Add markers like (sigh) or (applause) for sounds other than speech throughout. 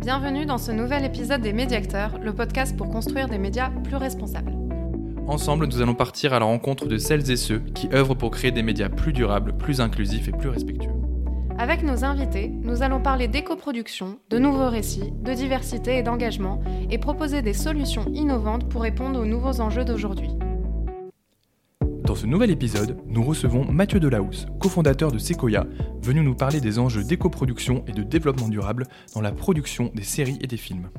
Bienvenue dans ce nouvel épisode des Médiacteurs, le podcast pour construire des médias plus responsables. Ensemble, nous allons partir à la rencontre de celles et ceux qui œuvrent pour créer des médias plus durables, plus inclusifs et plus respectueux. Avec nos invités, nous allons parler d'éco-production, de nouveaux récits, de diversité et d'engagement, et proposer des solutions innovantes pour répondre aux nouveaux enjeux d'aujourd'hui. Dans ce nouvel épisode, nous recevons Mathieu Delahousse, cofondateur de Sequoia, venu nous parler des enjeux d'éco-production et de développement durable dans la production des séries et des films.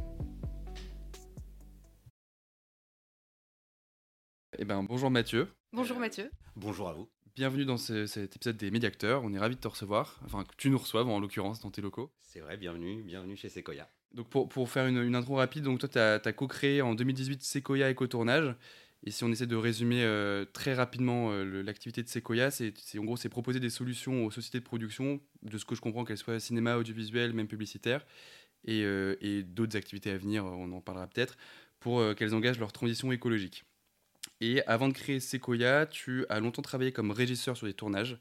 Eh ben, bonjour Mathieu. Bonjour Mathieu. Bonjour à vous. Bienvenue dans cet épisode des Médiacteurs. On est ravis de te recevoir, enfin que tu nous reçoives en l'occurrence dans tes locaux. C'est vrai, bienvenue, bienvenue chez Sequoia. Donc pour, pour faire une, une, intro rapide, donc toi tu as, as co-créé en 2018 Sequoia Éco-Tournage. Et si on essaie de résumer euh, très rapidement euh, l'activité de Sequoia, c'est en gros c'est proposer des solutions aux sociétés de production, de ce que je comprends qu'elles soient cinéma, audiovisuel, même publicitaire, et, euh, et d'autres activités à venir, on en parlera peut-être, pour qu'elles engagent leur transition écologique. Et avant de créer Sequoia, tu as longtemps travaillé comme régisseur sur des tournages.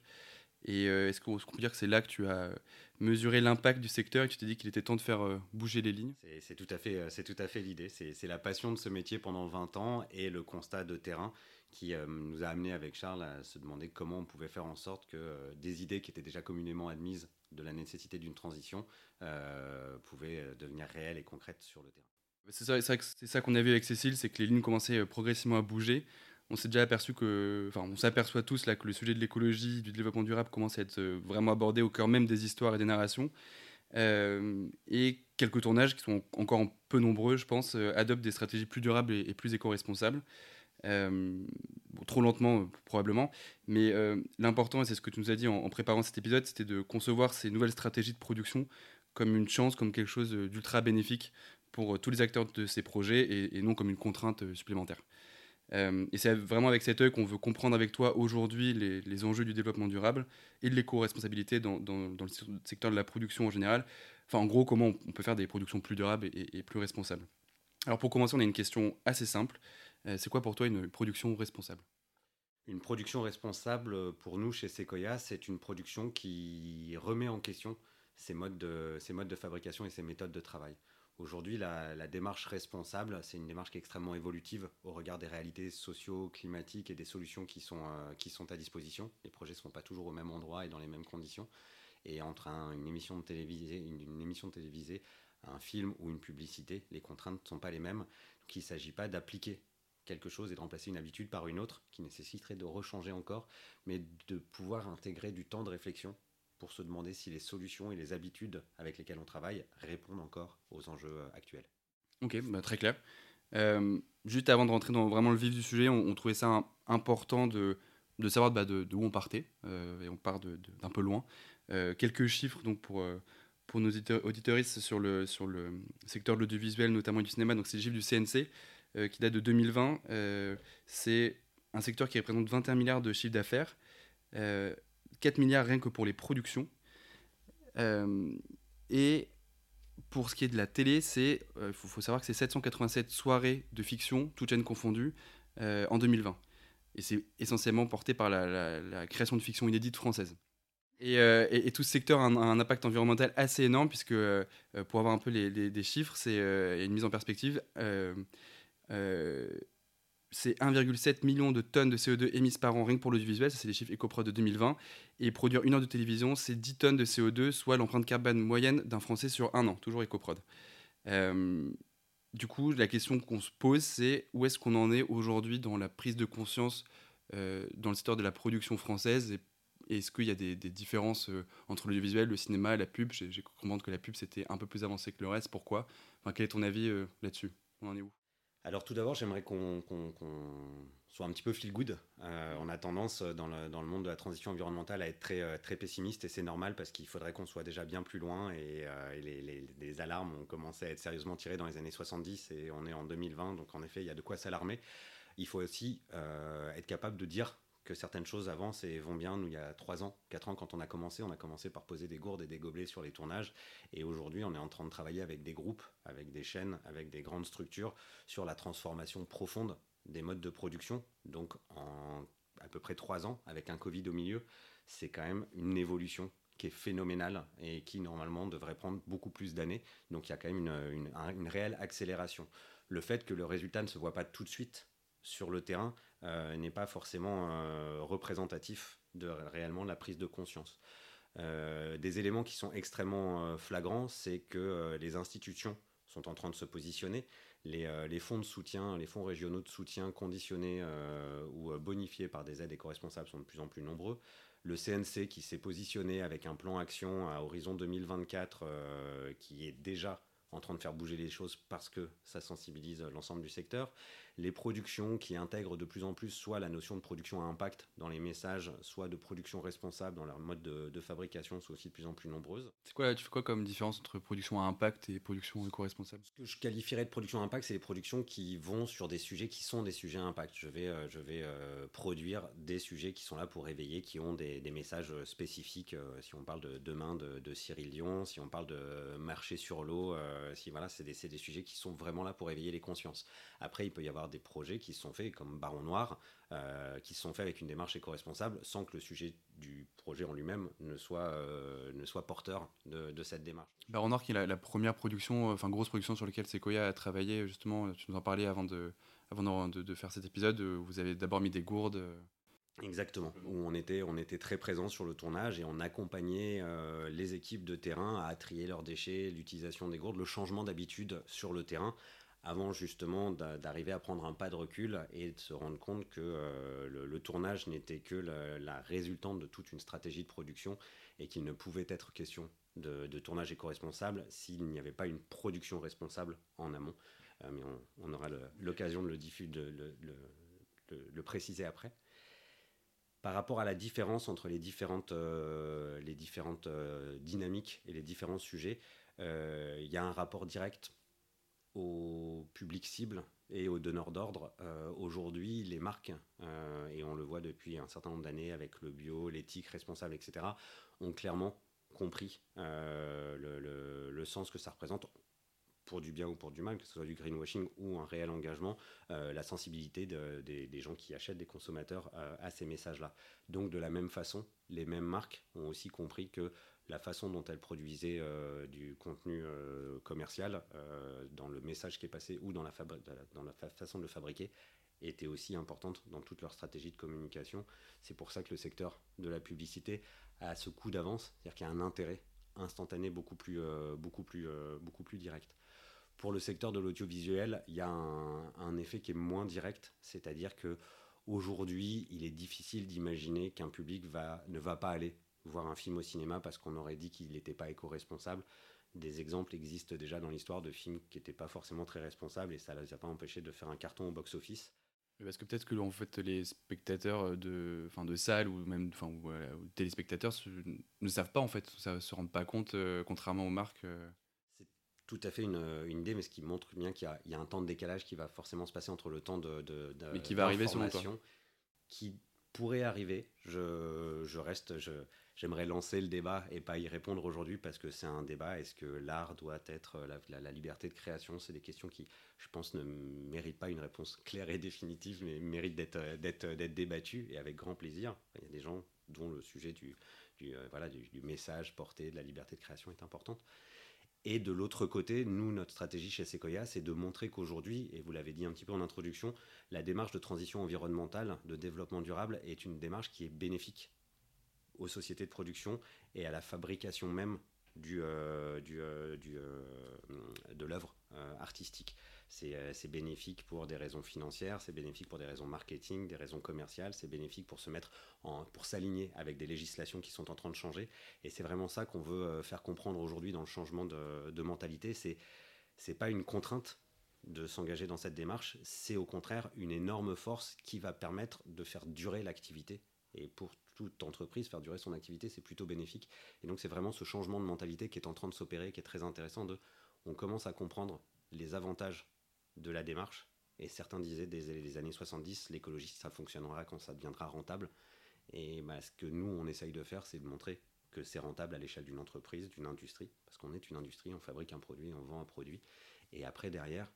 Et est-ce qu'on peut dire que c'est là que tu as mesuré l'impact du secteur et tu t'es dit qu'il était temps de faire euh, bouger les lignes C'est tout à fait, euh, c'est tout à fait l'idée. C'est la passion de ce métier pendant 20 ans et le constat de terrain qui nous a amené avec Charles à se demander comment on pouvait faire en sorte que des idées qui étaient déjà communément admises de la nécessité d'une transition pouvaient devenir réelles et concrètes sur le terrain. C'est ça, ça qu'on a vu avec Cécile, c'est que les lignes commençaient progressivement à bouger. On s'est déjà aperçu que, enfin, on s'aperçoit tous là que le sujet de l'écologie, du développement durable commence à être euh, vraiment abordé au cœur même des histoires et des narrations. Euh, et quelques tournages qui sont encore peu nombreux, je pense, euh, adoptent des stratégies plus durables et, plus éco-responsables. trop lentement probablement, mais l'important, et c'est ce que tu nous as dit en préparant cet épisode, c'était de concevoir ces nouvelles stratégies de production comme une chance, comme quelque chose d'ultra bénéfique pour tous les acteurs de ces projets et, non comme une contrainte supplémentaire. Euh, et c'est vraiment avec cet œil qu'on veut comprendre avec toi aujourd'hui les, enjeux du développement durable et de l'éco-responsabilité dans, le secteur de la production en général. Enfin, en gros, comment on peut faire des productions plus durables et, plus responsables. Alors pour commencer, on a une question assez simple. c'est quoi pour toi une production responsable? Une production responsable, pour nous, chez Sequoia, c'est une production qui remet en question modes de, ses modes de fabrication et ses méthodes de travail. Aujourd'hui, la, démarche responsable, c'est une démarche qui est extrêmement évolutive au regard des réalités socio-climatiques et des solutions qui sont, euh, qui sont à disposition. Les projets ne sont pas toujours au même endroit et dans les mêmes conditions. Et entre une, émission de télévisée, une, émission télévisée, un film ou une publicité, les contraintes ne sont pas les mêmes. Donc il ne s'agit pas d'appliquer quelque chose et de remplacer une habitude par une autre qui nécessiterait de rechanger encore, mais de pouvoir intégrer du temps de réflexion pour se demander si les solutions et les habitudes avec lesquelles on travaille répondent encore aux enjeux euh, actuels. Ok, bah, très clair. Euh, juste avant de rentrer dans vraiment le vif du sujet, on, trouvait ça important de, de savoir bah, de, on partait, euh, et on part d'un peu loin. quelques chiffres donc pour, pour nos auditeuristes sur le, sur le secteur de l'audiovisuel, notamment du cinéma. Donc c'est les chiffres du CNC qui date de 2020. c'est un secteur qui représente 21 milliards de chiffre d'affaires. 4 milliards rien que pour les productions. Euh, et pour ce qui est de la télé, il euh, faut, savoir que c'est 787 soirées de fiction, toutes chaînes confondues, euh, en 2020. Et c'est essentiellement porté par la, création de fiction inédite française. Et, tout ce secteur a un, impact environnemental assez énorme, puisque pour avoir un peu les, des chiffres, c'est une mise en perspective c'est 1,7 million de tonnes de CO2 émises par an rien que pour l'audiovisuel, ça c'est les chiffres EcoProd de 2020. Et produire une heure de télévision, c'est 10 tonnes de CO2, soit l'empreinte carbone moyenne d'un Français sur un an, toujours EcoProd. Euh, du coup, la question qu'on se pose, c'est où est-ce qu'on en est aujourd'hui dans la prise de conscience euh, dans le secteur de la production française? Et est-ce qu'il y a des, différences euh, entre l'audiovisuel, le cinéma, la pub? J'ai compris que la pub c'était un peu plus avancé que le reste. Pourquoi? Quel est ton avis là-dessus? On en est où? Alors tout d'abord, j'aimerais qu'on soit un petit peu feel good. Euh, on a tendance dans le, monde de la transition environnementale à être très, euh, très pessimiste et c'est normal parce qu'il faudrait qu'on soit déjà bien plus loin et, euh, les, les, alarmes ont commencé à être sérieusement tirées dans les années 70 et on est en 2020, donc en effet, il y a de quoi s'alarmer. Il faut aussi être capable de dire que certaines choses avancent et vont bien. Nous, il y a 3 ans, 4 ans, quand on a commencé, on a commencé par poser des gourdes et des gobelets sur les tournages. Et aujourd'hui, on est en train de travailler avec des groupes, avec des chaînes, avec des grandes structures sur la transformation profonde des modes de production. Donc, en à peu près 3 ans, avec un Covid au milieu, c'est quand même une évolution qui est phénoménal et qui normalement devrait prendre beaucoup plus d'années. Donc il y a quand même une, réelle accélération. Le fait que le résultat ne se voit pas tout de suite sur le terrain n'est pas forcément euh, représentatif de réellement la prise de conscience. Euh, des éléments qui sont extrêmement flagrants, c'est que les institutions sont en train de se positionner. Les, fonds de soutien, les fonds régionaux de soutien conditionnés ou bonifiés par des aides éco-responsables sont de plus en plus nombreux le CNC qui s'est positionné avec un plan action à horizon 2024 euh, qui est déjà en train de faire bouger les choses parce que ça sensibilise l'ensemble du secteur. Les productions qui intègrent de plus en plus soit la notion de production à impact dans les messages, soit de production responsable dans leur mode de, fabrication sont aussi de plus en plus nombreuses. C'est quoi, tu fais quoi comme différence entre production à impact et production éco-responsable? Ce que je qualifierais de production à impact, c'est les productions qui vont sur des sujets qui sont des sujets à impact. Je vais, euh, je vais euh, produire des sujets qui sont là pour réveiller, qui ont des, messages spécifiques. Euh, si on parle de demain de, de, Cyril Dion, si on parle de marché sur l'eau, si voilà, c'est des, des, sujets qui sont vraiment là pour éveiller les consciences. Après, il peut y avoir des projets qui sont faits comme Baron Noir, euh, qui sont faits avec une démarche éco-responsable sans que le sujet du projet en lui-même ne soit, euh, ne soit porteur de, cette démarche. Baron Noir qui est la, première production, enfin grosse production sur laquelle Sequoia a travaillé, justement, tu nous en parlais avant de, avant de, de faire cet épisode, vous avez d'abord mis des gourdes. Exactement, où on était, on était très présent sur le tournage et on accompagnait euh, les équipes de terrain à trier leurs déchets, l'utilisation des gourdes, le changement d'habitude sur le terrain, avant justement d'arriver à prendre un pas de recul et de se rendre compte que euh, le, tournage n'était que la, résultante de toute une stratégie de production et qu'il ne pouvait être question de, tournage éco-responsable s'il n'y avait pas une production responsable en amont. Euh, mais on, aura l'occasion de, le, de, le préciser après par rapport à la différence entre les différentes, euh, les différentes dynamiques et les différents sujets, il y a un rapport direct au public cible et aux donneurs d'ordre. Aujourd'hui, les marques, et on le voit depuis un certain nombre d'années avec le bio, l'éthique responsable, etc., ont clairement compris le, le, sens que ça représente pour du bien ou pour du mal, que ce soit du greenwashing ou un réel engagement, euh, la sensibilité des gens qui achètent des consommateurs euh, à ces messages-là. Donc de la même façon, les mêmes marques ont aussi compris que la façon dont elles produisaient euh, du contenu commercial dans le message qui est passé ou dans la, façon de le fabriquer était aussi importante dans toute leur stratégie de communication. C'est pour ça que le secteur de la publicité a ce coup d'avance, c'est-à-dire qu'il y a un intérêt instantané beaucoup plus, plus direct. Pour le secteur de l'audiovisuel, il y a un, effet qui est moins direct, c'est-à-dire que aujourd'hui, il est difficile d'imaginer qu'un public ne va pas aller voir un film au cinéma parce qu'on aurait dit qu'il n'était pas éco-responsable. Des exemples existent déjà dans l'histoire de films qui n'étaient pas forcément très responsables et ça ne les a pas empêchés de faire un carton au box-office. Parce que peut-être que en fait, les spectateurs de, enfin, de salles ou même enfin, ou, téléspectateurs ne savent pas en fait, ne se rendent pas compte, euh, contrairement aux marques. Euh tout à fait une, une, idée, mais ce qui montre bien qu'il y, a un temps de décalage qui va forcément se passer entre le temps de, de, mais qui va arriver selon qui pourrait arriver. Je, je reste, j'aimerais lancer le débat et pas y répondre aujourd'hui parce que c'est un débat. Est-ce que l'art doit être la, la, liberté de création? C'est des questions qui, je pense, ne méritent pas une réponse claire et définitive, mais méritent d'être, débattues et avec grand plaisir. Il y a des gens dont le sujet du, du euh, voilà, du, message porté de la liberté de création est importante. Et de l'autre côté, nous, notre stratégie chez Sequoia, c'est de montrer qu'aujourd'hui, et vous l'avez dit un petit peu en introduction, la démarche de transition environnementale, de développement durable, est une démarche qui est bénéfique aux sociétés de production et à la fabrication même euh, euh, euh, de l'œuvre artistique. Euh, c'est bénéfique pour des raisons financières, c'est bénéfique pour des raisons marketing, des raisons commerciales, c'est bénéfique pour se mettre pour s'aligner avec des législations qui sont en train de changer. Et c'est vraiment ça qu'on veut euh, faire comprendre aujourd'hui dans le changement de, de mentalité. C'est c'est pas une contrainte de s'engager dans cette démarche, c'est au contraire une énorme force qui va permettre de faire durer l'activité. Et pour toute entreprise, faire durer son activité, c'est plutôt bénéfique. Et donc c'est vraiment ce changement de mentalité qui est en train de s'opérer, qui est très intéressant. De, on commence à comprendre les avantages de la démarche. Et certains disaient dès les années 70, l'écologie, ça fonctionnera quand ça deviendra rentable. Et bah, ce que nous, on essaye de faire, c'est de montrer que c'est rentable à l'échelle d'une entreprise, d'une industrie, parce qu'on est une industrie, on fabrique un produit, on vend un produit. Et après, derrière,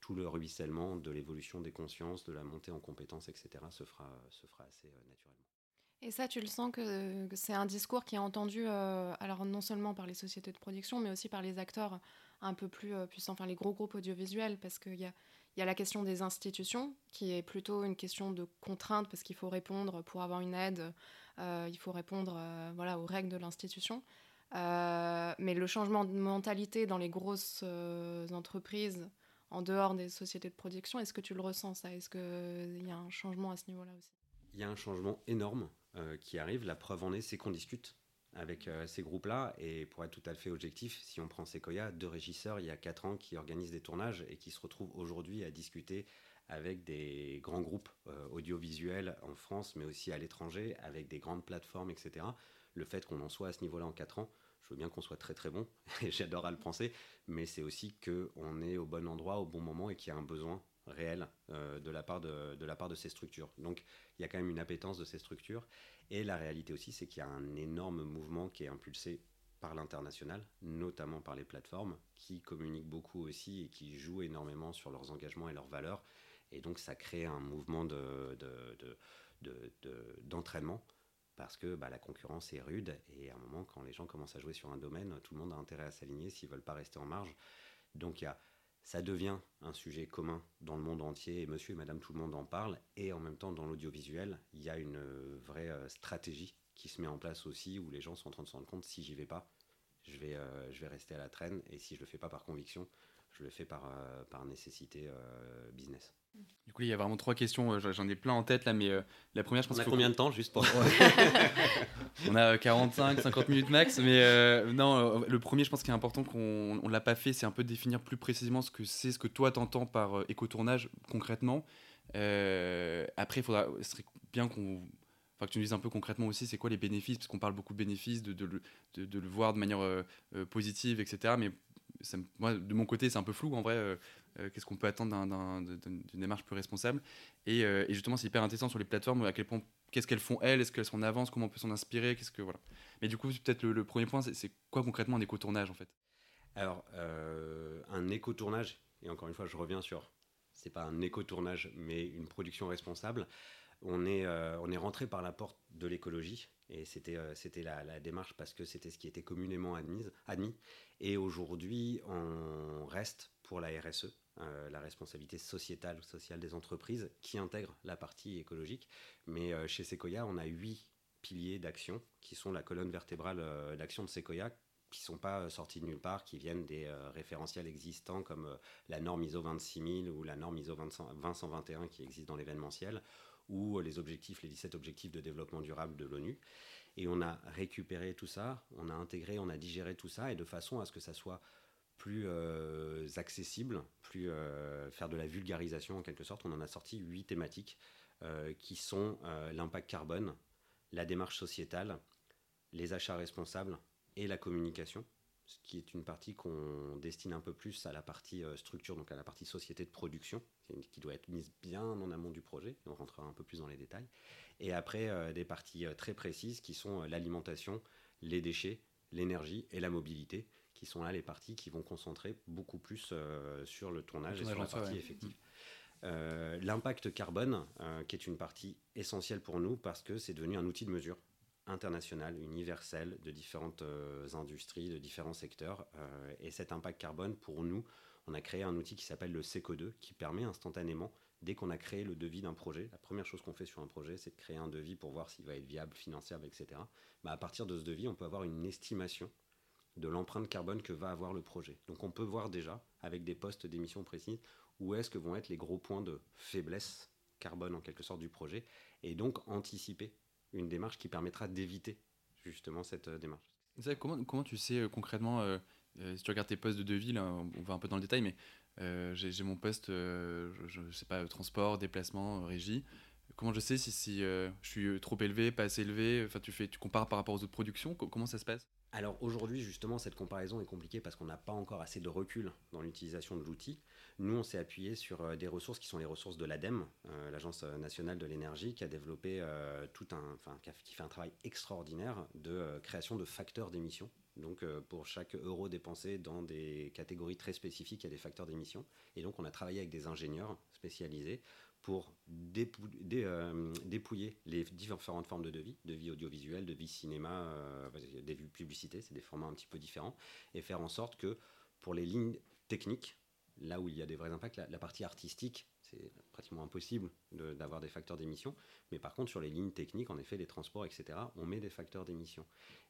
tout le ruissellement de l'évolution des consciences, de la montée en compétences, etc., se fera, se fera assez euh, naturellement. Et ça, tu le sens que, c'est un discours qui est entendu, alors non seulement par les sociétés de production, mais aussi par les acteurs un peu plus puissants, enfin les gros groupes audiovisuels, parce qu'il y a, la question des institutions, qui est plutôt une question de contrainte, parce qu'il faut répondre pour avoir une aide, il faut répondre voilà, aux règles de l'institution. Euh, mais le changement de mentalité dans les grosses euh, entreprises, en dehors des sociétés de production, est-ce que tu le ressens ça? Est-ce qu'il y a un changement à ce niveau-là aussi? Il y a un changement énorme euh, qui arrive. La preuve en est, c'est qu'on discute avec ces groupes-là. Et pour être tout à fait objectif, si on prend Sequoia, deux régisseurs il y a quatre ans qui organisent des tournages et qui se retrouvent aujourd'hui à discuter avec des grands groupes audiovisuels en France, mais aussi à l'étranger, avec des grandes plateformes, etc le fait qu'on en soit à ce niveau-là en 4 ans, je veux bien qu'on soit très très bon, (laughs) et j'adore à le penser, mais c'est aussi qu'on est au bon endroit, au bon moment, et qu'il y a un besoin réel euh, de, la part de, la part de ces structures. Donc il y a quand même une appétence de ces structures, et la réalité aussi, c'est qu'il y a un énorme mouvement qui est impulsé par l'international, notamment par les plateformes, qui communiquent beaucoup aussi et qui jouent énormément sur leurs engagements et leurs valeurs. Et donc ça crée un mouvement d'entraînement parce que bah, la concurrence est rude et à un moment, quand les gens commencent à jouer sur un domaine, tout le monde a intérêt à s'aligner s'ils veulent pas rester en marge. Donc y a, ça devient un sujet commun dans le monde entier et monsieur et madame tout le monde en parle. Et en même temps, dans l'audiovisuel, il y a une vraie euh, stratégie qui se met en place aussi où les gens sont en train de se rendre compte si j'y vais pas, je vais, euh, je vais rester à la traîne et si je le fais pas par conviction, je le fais par, euh, par nécessité business. Du coup, il y a vraiment trois questions. Euh, j'en ai plein en tête là, mais euh, la première, je pense. On a combien de temps juste pour. (laughs) on a 45, 50 minutes max, mais euh, non, le premier, je pense qu'il est important qu'on ne l'a pas fait, c'est un peu définir plus précisément ce que c'est, ce que toi t'entends par éco-tournage concrètement. après, il faudra, ce serait bien qu'on. Enfin, que tu nous dises un peu concrètement aussi, c'est quoi les bénéfices, parce qu'on parle beaucoup de bénéfices, de, de, de, de le voir de manière positive, etc. Mais moi, de mon côté, c'est un peu flou en vrai. Euh, qu'est-ce qu'on peut attendre d'une démarche plus responsable. Euh, et, justement, c'est hyper intéressant sur les plateformes, à quel point, qu'est-ce qu'elles font elles, est-ce qu'elles sont en avance, comment on peut s'en inspirer, qu'est-ce que voilà. Mais du coup, peut-être le, premier point, c'est quoi concrètement un éco-tournage en fait? Alors, euh, un éco-tournage, et encore une fois, je reviens sur, c'est pas un éco-tournage, mais une production responsable. On est, on est rentré par la porte de l'écologie, et c'était c'était la, démarche parce que c'était ce qui était communément admis. admis. Et aujourd'hui, on reste pour la RSE, euh, la responsabilité sociétale ou sociale des entreprises, qui intègre la partie écologique. Mais euh, chez Sequoia, on a huit piliers d'action qui sont la colonne vertébrale euh, d'action de Sequoia qui ne sont pas sortis de nulle part, qui viennent des référentiels existants comme la norme ISO 26000 ou la norme ISO 20121 qui existe dans l'événementiel, ou les objectifs, les 17 objectifs de développement durable de l'ONU. Et on a récupéré tout ça, on a intégré, on a digéré tout ça, et de façon à ce que ça soit plus euh, accessible, plus euh, faire de la vulgarisation en quelque sorte. On en a sorti huit thématiques euh, qui sont l'impact carbone, la démarche sociétale, les achats responsables et la communication, ce qui est une partie qu'on destine un peu plus à la partie structure, donc à la partie société de production, qui doit être mise bien en amont du projet. On rentrera un peu plus dans les détails. Et après, des parties très précises qui sont l'alimentation, les déchets, l'énergie et la mobilité qui sont là les parties qui vont concentrer beaucoup plus euh, sur le tournage et sur la partie effective. Euh, l'impact carbone, euh, qui est une partie essentielle pour nous parce que c'est devenu un outil de mesure international, universel, de différentes industries, de différents secteurs. et cet impact carbone, pour nous, on a créé un outil qui s'appelle le SECO2, qui permet instantanément, dès qu'on a créé le devis d'un projet, la première chose qu'on fait sur un projet, c'est de créer un devis pour voir s'il va être viable, financiable, etc. Bah, à partir de ce devis, on peut avoir une estimation de l'empreinte carbone que va avoir le projet. Donc on peut voir déjà, avec des postes d'émission précises, où est-ce que vont être les gros points de faiblesse carbone en quelque sorte du projet, et donc anticiper une démarche qui permettra d'éviter justement cette euh, démarche. comment, comment tu sais euh, concrètement, euh, si tu regardes tes postes de devis, là, on va un peu dans le détail, mais j'ai mon poste, je, ne sais pas, transport, déplacement, régie. Comment je sais si, je suis trop élevé, pas assez élevé? Enfin, tu fais, tu compares par rapport aux autres productions? Comment ça se passe? Alors aujourd'hui, justement, cette comparaison est compliquée parce qu'on n'a pas encore assez de recul dans l'utilisation de l'outil. Nous, on s'est appuyé sur euh, des ressources qui sont les ressources de l'ADEME, euh, l'Agence nationale de l'énergie, qui a développé euh, tout un, enfin, qui fait un travail extraordinaire de création de facteurs d'émission Donc euh, pour chaque euro dépensé dans des catégories très spécifiques, il y a des facteurs d'émission. Et donc on a travaillé avec des ingénieurs spécialisés pour euh, dépouiller les différentes formes de devis, devis audiovisuel, devis cinéma, des vues publicité, c'est des formats un petit peu différents, et faire en sorte que pour les lignes techniques, là où il y a des vrais impacts, la partie artistique c'est pratiquement impossible d'avoir des facteurs d'émission. Mais par contre, sur les lignes techniques, en effet, les transports, etc., on met des facteurs d'émission.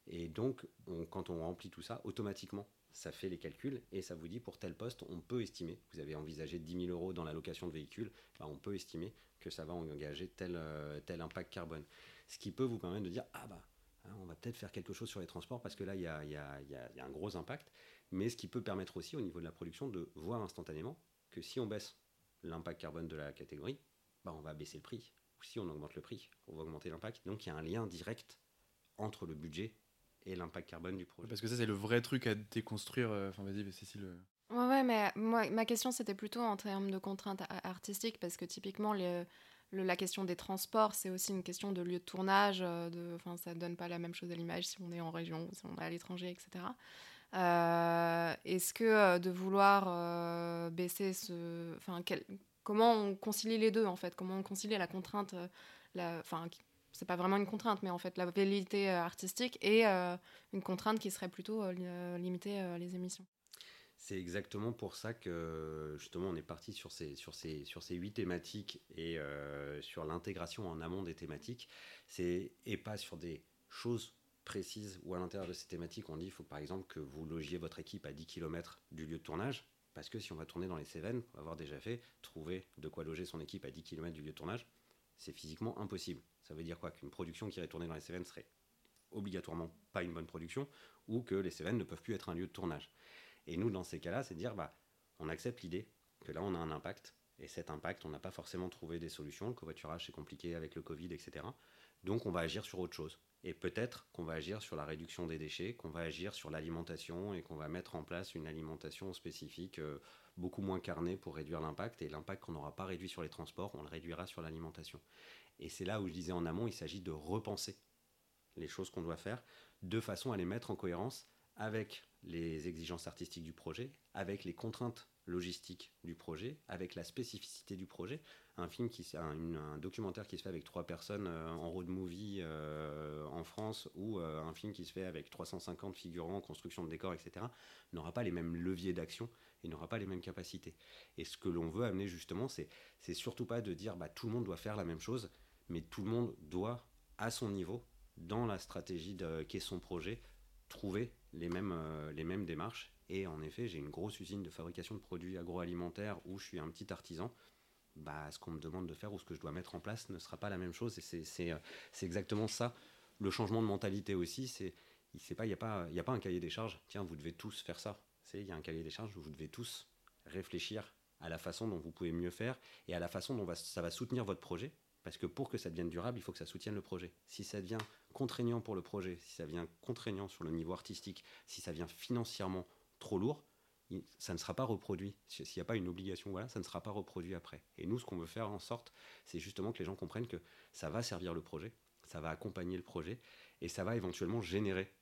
Et donc, quand on remplit tout ça, automatiquement, ça fait les calculs et ça vous dit pour tel poste, on peut estimer, vous avez envisagé 10 000 euros dans la location de véhicules, bah, on peut estimer que ça va engager tel, euh, tel impact carbone. Ce qui peut vous permettre de dire, ah bah, hein, on va peut-être faire quelque chose sur les transports parce que là, il y a, y, a, y a un gros impact. Mais ce qui peut permettre aussi au niveau de la production de voir instantanément que si on baisse l'impact carbone de la catégorie, bah on va baisser le prix. Ou si on augmente le prix, on va augmenter l'impact. Donc il y a un lien direct entre le budget et l'impact carbone du projet. Parce que ça, c'est le vrai truc à déconstruire. Euh, enfin, vas-y, Cécile. Euh. Ouais, ouais, mais moi, ma question, c'était plutôt en termes de contraintes artistiques, parce que typiquement, le, la question des transports, c'est aussi une question de lieu de tournage. Euh, de, enfin, ça ne donne pas la même chose à l'image si on est en région, si on est à l'étranger, etc. Euh, est-ce que euh, de vouloir euh, baisser ce. Enfin, comment on concilie les deux, en fait? Comment on concilie la contrainte. La... Enfin, c'est pas vraiment une contrainte, mais en fait, la vérité artistique et une contrainte qui serait plutôt limiter les émissions? C'est exactement pour ça que justement on est parti sur ces, sur ces, sur ces huit thématiques et sur l'intégration en amont des thématiques, et pas sur des choses précise où à l'intérieur de ces thématiques, on dit il faut par exemple que vous logiez votre équipe à 10 km du lieu de tournage, parce que si on va tourner dans les Cévennes, pour avoir déjà fait, trouver de quoi loger son équipe à 10 km du lieu de tournage, c'est physiquement impossible. Ça veut dire quoi? Qu'une production qui irait tourner dans les Cévennes serait obligatoirement pas une bonne production, ou que les Cévennes ne peuvent plus être un lieu de tournage. Et nous, dans ces cas-là, c'est de dire, bah, on accepte l'idée que là, on a un impact, et cet impact, on n'a pas forcément trouvé des solutions, le covoiturage, c'est compliqué avec le Covid, etc. Donc, on va agir sur autre chose. Et peut-être qu'on va agir sur la réduction des déchets, qu'on va agir sur l'alimentation et qu'on va mettre en place une alimentation spécifique euh, beaucoup moins carnée pour réduire l'impact. Et l'impact qu'on n'aura pas réduit sur les transports, on le réduira sur l'alimentation. Et c'est là où je disais en amont, il s'agit de repenser les choses qu'on doit faire de façon à les mettre en cohérence avec les exigences artistiques du projet, avec les contraintes logistiques du projet, avec la spécificité du projet un film qui un, un, documentaire qui se fait avec trois personnes euh, en road movie euh, en France ou euh, un film qui se fait avec 350 figurants, construction de décors, etc. n'aura pas les mêmes leviers d'action et n'aura pas les mêmes capacités. Et ce que l'on veut amener justement, c'est c'est surtout pas de dire bah tout le monde doit faire la même chose, mais tout le monde doit à son niveau dans la stratégie qu'est son projet trouver les mêmes, les mêmes démarches. Et en effet, j'ai une grosse usine de fabrication de produits agroalimentaires où je suis un petit artisan bah, ce qu'on me demande de faire ou ce que je dois mettre en place ne sera pas la même chose. Et c'est euh, exactement ça. Le changement de mentalité aussi, c'est il n'y a, pas, a pas un cahier des charges. Tiens, vous devez tous faire ça. Il y a un cahier des charges où vous devez tous réfléchir à la façon dont vous pouvez mieux faire et à la façon dont ça va soutenir votre projet. Parce que pour que ça devienne durable, il faut que ça soutienne le projet. Si ça devient contraignant pour le projet, si ça devient contraignant sur le niveau artistique, si ça devient financièrement trop lourd, ça ne sera pas reproduit. S'il n'y a pas une obligation, voilà, ça ne sera pas reproduit après. Et nous, ce qu'on veut faire en sorte, c'est justement que les gens comprennent que ça va servir le projet, ça va accompagner le projet, et ça va éventuellement générer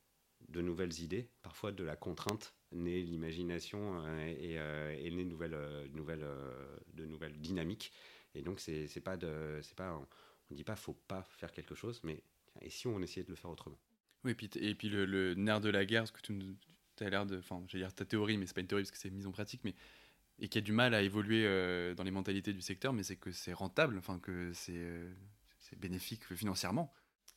de nouvelles idées, parfois de la contrainte naît l'imagination euh, et, euh, et naît nouvelles, euh, nouvelles, de nouvelles dynamiques. Et donc, c'est pas de, c'est pas, on ne dit pas faut pas faire quelque chose, mais et si on essayait de le faire autrement? Oui, et puis, et puis le, le nerf de la guerre, ce que tu as l'air de. Enfin, je dire ta théorie, mais c'est pas une théorie parce que c'est mise en pratique, mais. Et qui a du mal à évoluer euh, dans les mentalités du secteur, mais c'est que c'est rentable, enfin, que c'est euh, bénéfique financièrement.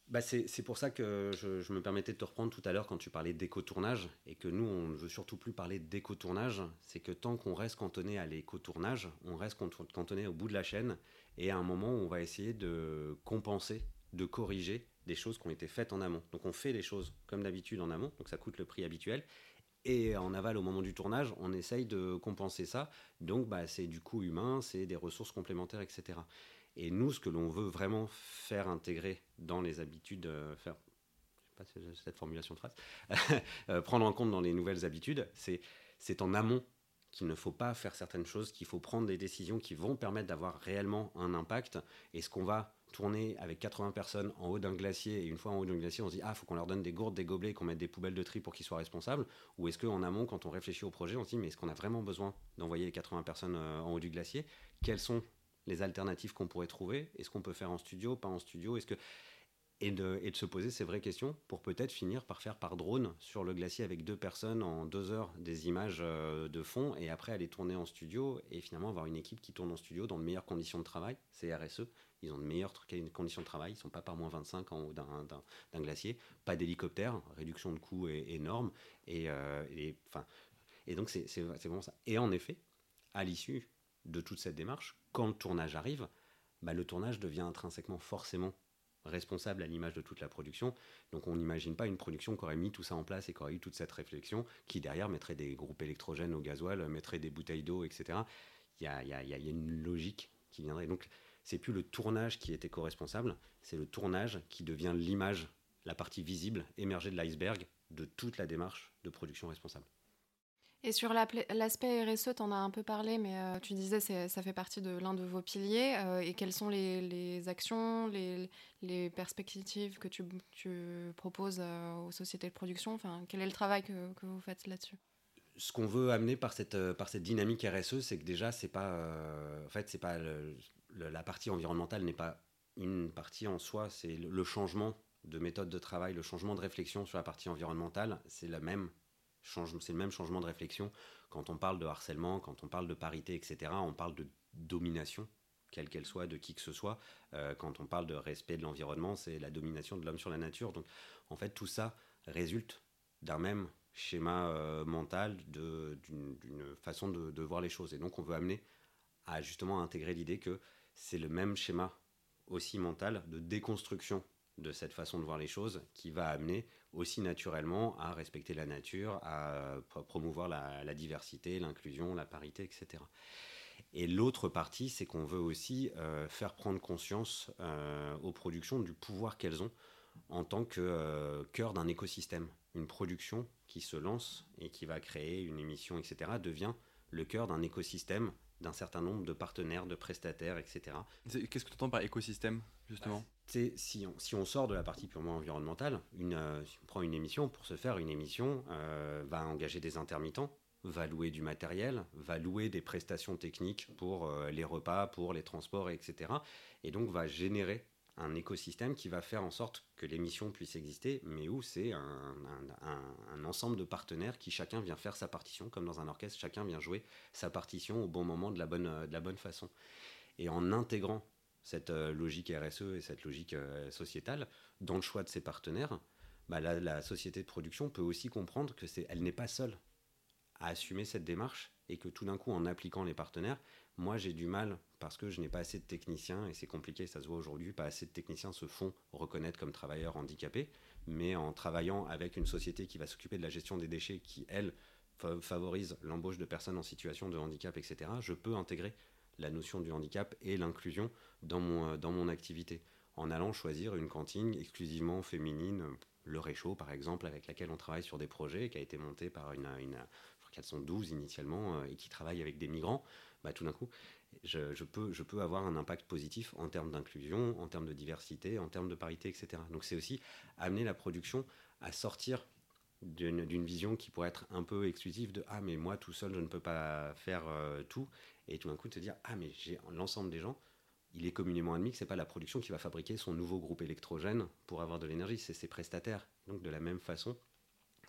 Bah c'est pour ça que je, me permettais de te reprendre tout à l'heure quand tu parlais d'éco-tournage et que nous, on ne veut surtout plus parler d'éco-tournage. C'est que tant qu'on reste cantonné à l'éco-tournage, on reste cantonné au bout de la chaîne et à un moment, on va essayer de compenser, de corriger des choses qui ont été faites en amont. Donc on fait les choses comme d'habitude en amont, donc ça coûte le prix habituel. Et en aval, au moment du tournage, on essaye de compenser ça. Donc bah, c'est du coût humain, c'est des ressources complémentaires, etc. Et nous, ce que l'on veut vraiment faire intégrer dans les habitudes, euh, faire, je sais pas cette formulation de phrase, (laughs) euh, prendre en compte dans les nouvelles habitudes, c'est, c'est en amont qu'il ne faut pas faire certaines choses, qu'il faut prendre des décisions qui vont permettre d'avoir réellement un impact. Et ce qu'on va tourner avec 80 personnes en haut d'un glacier et une fois en haut d'un glacier, on se dit ah, faut qu'on leur donne des gourdes, des gobelets, qu'on mette des poubelles de tri pour qu'ils soient responsables. Ou est-ce qu'en amont, quand on réfléchit au projet, on se dit mais est-ce qu'on a vraiment besoin d'envoyer les 80 personnes euh, en haut du glacier? Quelles sont les alternatives qu'on pourrait trouver? Est-ce qu'on peut faire en studio, pas en studio? Est-ce que et de, se poser ces vraies questions pour peut-être finir par faire par drone sur le glacier avec deux personnes en deux heures des images euh, de fond et après aller tourner en studio et finalement avoir une équipe qui tourne en studio dans de meilleures conditions de travail. C'est RSE, ils ont de meilleures conditions de travail, ils ne sont pas par moins 25 en haut d'un glacier, pas d'hélicoptère, réduction de coûts énorme. Et, euh, et donc c'est vraiment ça. Et en effet, à l'issue de toute cette démarche, quand le tournage arrive, bah, le tournage devient intrinsèquement forcément responsable à l'image de toute la production. Donc on n'imagine pas une production qui aurait mis tout ça en place et qui aurait eu toute cette réflexion, qui derrière mettrait des groupes électrogènes au gasoil, mettrait des bouteilles d'eau, etc. Il y a, y, a, y a, une logique qui viendrait. Donc c'est plus le tournage qui est éco-responsable, c'est le tournage qui devient l'image, la partie visible, émergée de l'iceberg de toute la démarche de production responsable. Et sur l'aspect RSE, tu en as un peu parlé, mais euh, tu disais que ça fait partie de l'un de vos piliers. Euh, et quelles sont les, actions, les, perspectives que tu, proposes euh, aux sociétés de production? Enfin, Quel est le travail que, vous faites là-dessus? Ce qu'on veut amener par cette, dynamique RSE, c'est que déjà, c'est pas, en fait, pas la partie environnementale n'est pas une partie en soi, c'est le changement de méthode de travail, le changement de réflexion sur la partie environnementale, c'est la même c'est le même changement de réflexion. Quand on parle de harcèlement, quand on parle de parité, etc., on parle de domination, quelle qu'elle soit, de qui que ce soit. Euh, quand on parle de respect de l'environnement, c'est la domination de l'homme sur la nature. Donc, en fait, tout ça résulte d'un même schéma euh, mental, d'une façon de, de, voir les choses. Et donc, on veut amener à justement intégrer l'idée que c'est le même schéma aussi mental de déconstruction de cette façon de voir les choses qui va amener aussi naturellement à respecter la nature, à promouvoir la, diversité, l'inclusion, la parité, etc. Et l'autre partie, c'est qu'on veut aussi euh, faire prendre conscience euh, aux productions du pouvoir qu'elles ont en tant que euh, cœur d'un écosystème. Une production qui se lance et qui va créer une émission, etc., devient le cœur d'un écosystème d'un certain nombre de partenaires, de prestataires, etc. Qu'est-ce que tu entends par écosystème, justement? Bah, si, on, si on sort de la partie purement environnementale, une, euh, si on prend une émission, pour se faire une émission, euh, va engager des intermittents, va louer du matériel, va louer des prestations techniques pour euh, les repas, pour les transports, etc. Et donc va générer un écosystème qui va faire en sorte que l'émission puisse exister, mais où c'est un, ensemble de partenaires qui chacun vient faire sa partition, comme dans un orchestre, chacun vient jouer sa partition au bon moment, de la bonne, de la bonne façon. Et en intégrant cette euh, logique RSE et cette logique euh, sociétale dans le choix de ses partenaires, bah, la, la, société de production peut aussi comprendre que c'est, elle n'est pas seule à assumer cette démarche et que tout d'un coup, en appliquant les partenaires, moi, j'ai du mal parce que je n'ai pas assez de techniciens, et c'est compliqué, ça se voit aujourd'hui, pas assez de techniciens se font reconnaître comme travailleurs handicapés, mais en travaillant avec une société qui va s'occuper de la gestion des déchets, qui, elle, favorise l'embauche de personnes en situation de handicap, etc., je peux intégrer la notion du handicap et l'inclusion dans mon, dans mon activité, en allant choisir une cantine exclusivement féminine, le Réchaud par exemple, avec laquelle on travaille sur des projets, qui a été monté par une, une je crois qu'elles sont 12 initialement, euh, et qui travaillent avec des migrants, bah, tout d'un coup, je, peux, avoir un impact positif en termes d'inclusion, en termes de diversité, en termes de parité, etc. Donc c'est aussi amener la production à sortir d'une vision qui pourrait être un peu exclusive de ah mais moi tout seul je ne peux pas faire euh, tout et tout d'un coup de te dire ah mais j'ai l'ensemble des gens il est communément admis que c'est pas la production qui va fabriquer son nouveau groupe électrogène pour avoir de l'énergie c'est ses prestataires donc de la même façon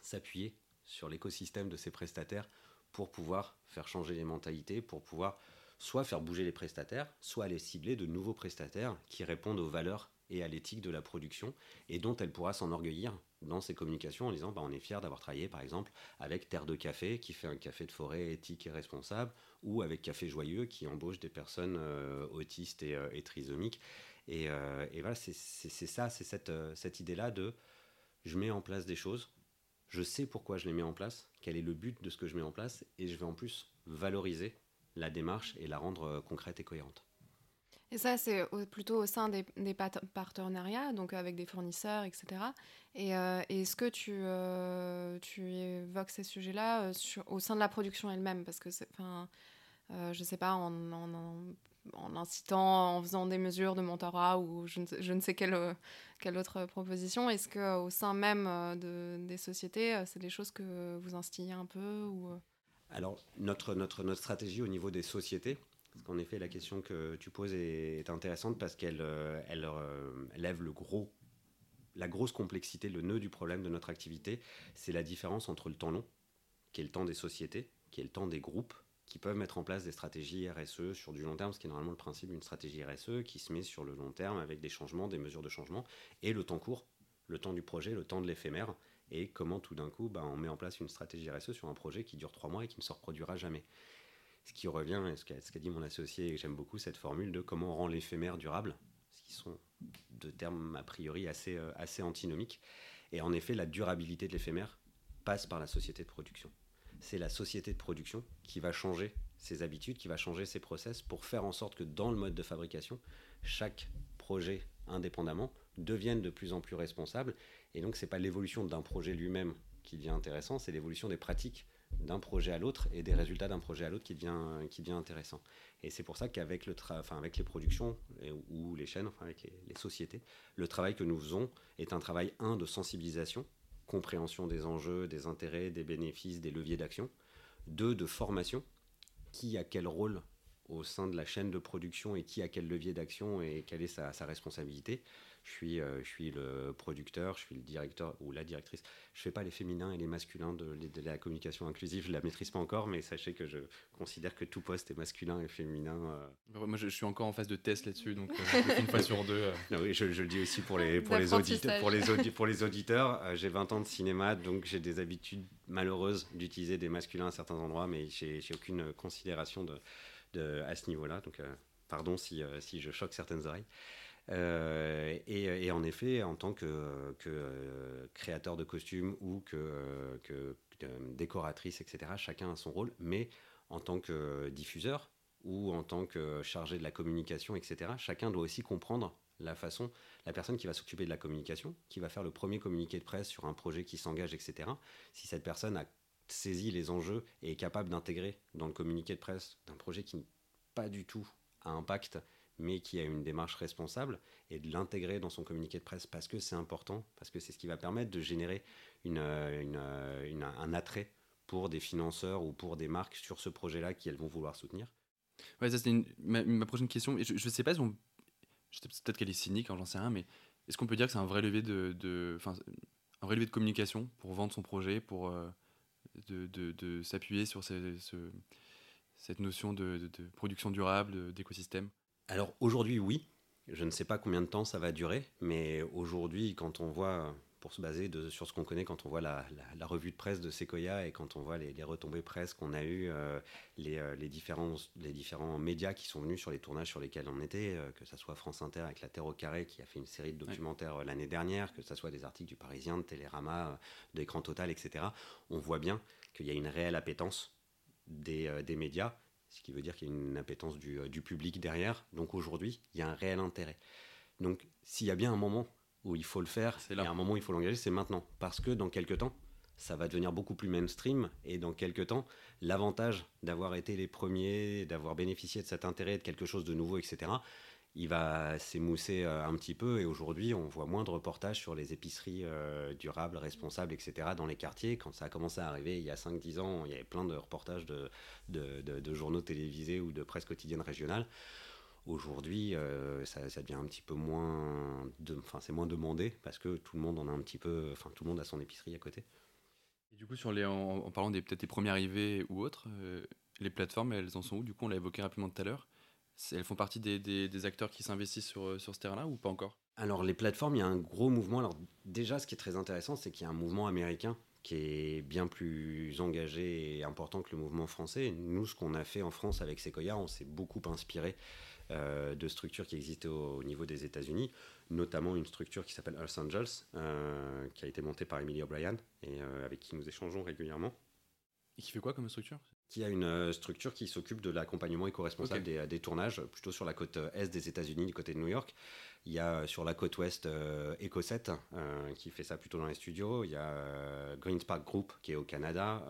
s'appuyer sur l'écosystème de ces prestataires pour pouvoir faire changer les mentalités, pour pouvoir soit faire bouger les prestataires, soit aller cibler de nouveaux prestataires qui répondent aux valeurs et à l'éthique de la production et dont elle pourra s'enorgueillir dans ses communications en disant bah, on est fier d'avoir travaillé par exemple avec Terre de Café qui fait un café de forêt éthique et responsable ou avec Café Joyeux qui embauche des personnes euh, autistes et, euh, et, trisomiques. Et, euh, et voilà c'est ça c'est cette, cette idée là de je mets en place des choses je sais pourquoi je les mets en place, quel est le but de ce que je mets en place, et je vais en plus valoriser la démarche et la rendre euh, concrète et cohérente. Et ça, c'est plutôt au sein des, partenariats, donc avec des fournisseurs, etc. Et euh, est-ce que tu, euh, tu évoques ces sujets-là au sein de la production elle-même? Parce que je sais pas, en, en, incitant, en faisant des mesures de mentorat ou je ne, sais quelle, quelle autre proposition. Est-ce qu'au sein même de, des sociétés, c'est des choses que vous instillez un peu ou... Alors, notre, notre, notre stratégie au niveau des sociétés, parce qu'en effet, la question que tu poses est, intéressante parce qu'elle elle, lève le gros la grosse complexité, le nœud du problème de notre activité, c'est la différence entre le temps long, qui est le temps des sociétés, qui est le temps des groupes, qui peuvent mettre en place des stratégies RSE sur du long terme, ce qui est normalement le principe d'une stratégie RSE, qui se met sur le long terme avec des changements, des mesures de changement, et le temps court, le temps du projet, le temps de l'éphémère, et comment tout d'un coup bah, on met en place une stratégie RSE sur un projet qui dure trois mois et qui ne se reproduira jamais. Ce qui revient à ce qu'a dit mon associé, et j'aime beaucoup cette formule de comment on rend l'éphémère durable, ce qui sont de termes a priori assez, euh, assez antinomiques. Et en effet, la durabilité de l'éphémère passe par la société de production. C'est la société de production qui va changer ses habitudes, qui va changer ses process pour faire en sorte que dans le mode de fabrication, chaque projet indépendamment devienne de plus en plus responsable. Et donc, ce n'est pas l'évolution d'un projet lui-même qui devient intéressant, c'est l'évolution des pratiques d'un projet à l'autre et des résultats d'un projet à l'autre qui devient, qui devient intéressant. Et c'est pour ça qu'avec le enfin, avec les productions ou les chaînes, enfin avec les, sociétés, le travail que nous faisons est un travail, un, de sensibilisation, compréhension des enjeux, des intérêts, des bénéfices, des leviers d'action, deux, de formation, qui a quel rôle au sein de la chaîne de production et qui a quel levier d'action et quelle est sa, sa responsabilité? Je suis, euh, je suis le producteur, je suis le directeur ou la directrice. Je ne fais pas les féminins et les masculins de, la communication inclusive, je ne la maîtrise pas encore, mais sachez que je considère que tout poste est masculin et féminin. Euh. Moi, je, suis encore en phase de test là-dessus, donc euh, une fois sur deux. (laughs) oui, je, le dis aussi pour les, pour les, auditeurs, pour les, (laughs) pour les auditeurs. j'ai 20 ans de cinéma, donc j'ai des habitudes malheureuses d'utiliser des masculins à certains endroits, mais j'ai aucune considération de, de, à ce niveau-là. Donc, pardon si, si je choque certaines oreilles. Euh, et, en effet, en tant que, euh, créateur de costumes ou que, euh, décoratrice, etc., chacun a son rôle, mais en tant que diffuseur ou en tant que chargé de la communication, etc., chacun doit aussi comprendre la façon, la personne qui va s'occuper de la communication, qui va faire le premier communiqué de presse sur un projet qui s'engage, etc., si cette personne a saisi les enjeux et est capable d'intégrer dans le communiqué de presse d'un projet qui pas du tout a impact mais qui a une démarche responsable et de l'intégrer dans son communiqué de presse parce que c'est important, parce que c'est ce qui va permettre de générer une, une, un attrait pour des financeurs ou pour des marques sur ce projet-là qu'elles vont vouloir soutenir. Ouais, ça c'était ma, prochaine question. Je ne sais pas si on... Peut-être qu'elle est cynique, hein, j'en sais rien, mais est-ce qu'on peut dire que c'est un vrai levier de, de, un vrai levier de communication pour vendre son projet, pour euh, s'appuyer sur ce, cette notion de, production durable, d'écosystème? Alors aujourd'hui, oui. Je ne sais pas combien de temps ça va durer, mais aujourd'hui, quand on voit, pour se baser sur ce qu'on connaît, quand on voit la, revue de presse de Sequoia et quand on voit les, retombées presse qu'on a eues, euh, euh, les, différents, les différents médias qui sont venus sur les tournages sur lesquels on était, euh, que ce soit France Inter avec La Terre au Carré qui a fait une série de documentaires l'année dernière, que ce soit des articles du Parisien, de Télérama, d'Écran Total, etc., on voit bien qu'il y a une réelle appétence des, des médias ce qui veut dire qu'il y a une appétence du, euh, public derrière. Donc aujourd'hui, il y a un réel intérêt. Donc s'il y a bien un moment où il faut le faire, et un moment où il faut l'engager, c'est maintenant. Parce que dans quelques temps, ça va devenir beaucoup plus mainstream. Et dans quelques temps, l'avantage d'avoir été les premiers, d'avoir bénéficié de cet intérêt, de quelque chose de nouveau, etc., il va s'émousser euh, un petit peu et aujourd'hui on voit moins de reportages sur les épiceries euh, durables, responsables, etc. dans les quartiers. Quand ça a commencé à arriver il y a 5-10 ans, il y avait plein de reportages de, journaux télévisés ou de presse quotidienne régionale. Aujourd'hui, euh, ça, devient un petit peu moins, enfin c'est moins demandé parce que tout le monde en a un petit peu, enfin tout le monde a son épicerie à côté. Du coup, en, parlant des peut-être des premiers arrivés ou autres, les plateformes, elles en sont où? Du coup, on l'a évoqué rapidement tout à l'heure. Elles font partie des, acteurs qui s'investissent sur, euh, sur ce terrain-là ou pas encore? Alors les plateformes, il y a un gros mouvement. Alors déjà, ce qui est très intéressant, c'est qu'il y a un mouvement américain qui est bien plus engagé et important que le mouvement français. Nous, ce qu'on a fait en France avec Sequoia, on s'est beaucoup inspiré euh, de structures qui existaient au, niveau des États-Unis, notamment une structure qui s'appelle Earth Angels, euh, qui a été montée par Emily O'Brien et avec qui nous échangeons régulièrement. Et qui fait quoi comme structure? Qui a une euh, structure qui s'occupe de l'accompagnement éco-responsable des, des, tournages, plutôt sur la côte euh, est des États-Unis, du côté de New York. Il y a sur la côte ouest euh, EcoSet qui fait ça plutôt dans les studios. Il y a Green Spark Group qui est au Canada.